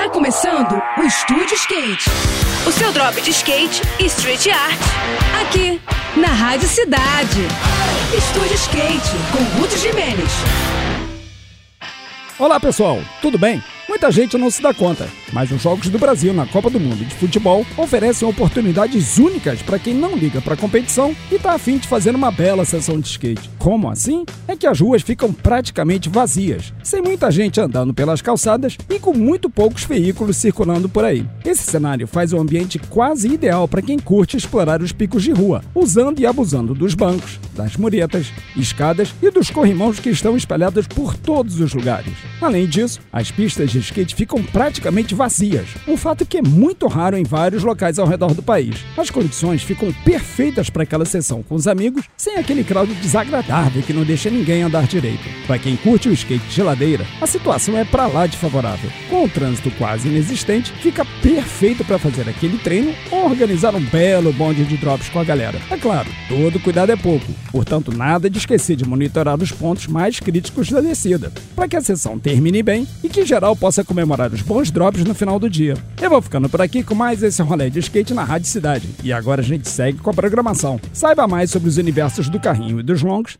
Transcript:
Tá começando o Estúdio Skate. O seu drop de skate e street art. Aqui, na Rádio Cidade. Estúdio Skate, com Ruth Jimenez. Olá pessoal, tudo bem? Muita gente não se dá conta, mas os Jogos do Brasil na Copa do Mundo de Futebol oferecem oportunidades únicas para quem não liga para a competição e está afim de fazer uma bela sessão de skate. Como assim? É que as ruas ficam praticamente vazias, sem muita gente andando pelas calçadas e com muito poucos veículos circulando por aí. Esse cenário faz o ambiente quase ideal para quem curte explorar os picos de rua, usando e abusando dos bancos, das muretas, escadas e dos corrimãos que estão espalhados por todos os lugares. Além disso, as pistas de skate ficam praticamente vazias, um fato que é muito raro em vários locais ao redor do país. As condições ficam perfeitas para aquela sessão com os amigos, sem aquele crowd desagradável que não deixa ninguém andar direito. Para quem curte o skate de ladeira, a situação é para lá de favorável. Com o trânsito quase inexistente, fica perfeito para fazer aquele treino ou organizar um belo bonde de drops com a galera. É claro, todo cuidado é pouco, portanto, nada de esquecer de monitorar os pontos mais críticos da descida, para que a sessão termine bem e que geral possa comemorar os bons drops no final do dia. Eu vou ficando por aqui com mais esse rolê de skate na Rádio Cidade. E agora a gente segue com a programação. Saiba mais sobre os universos do carrinho e dos longos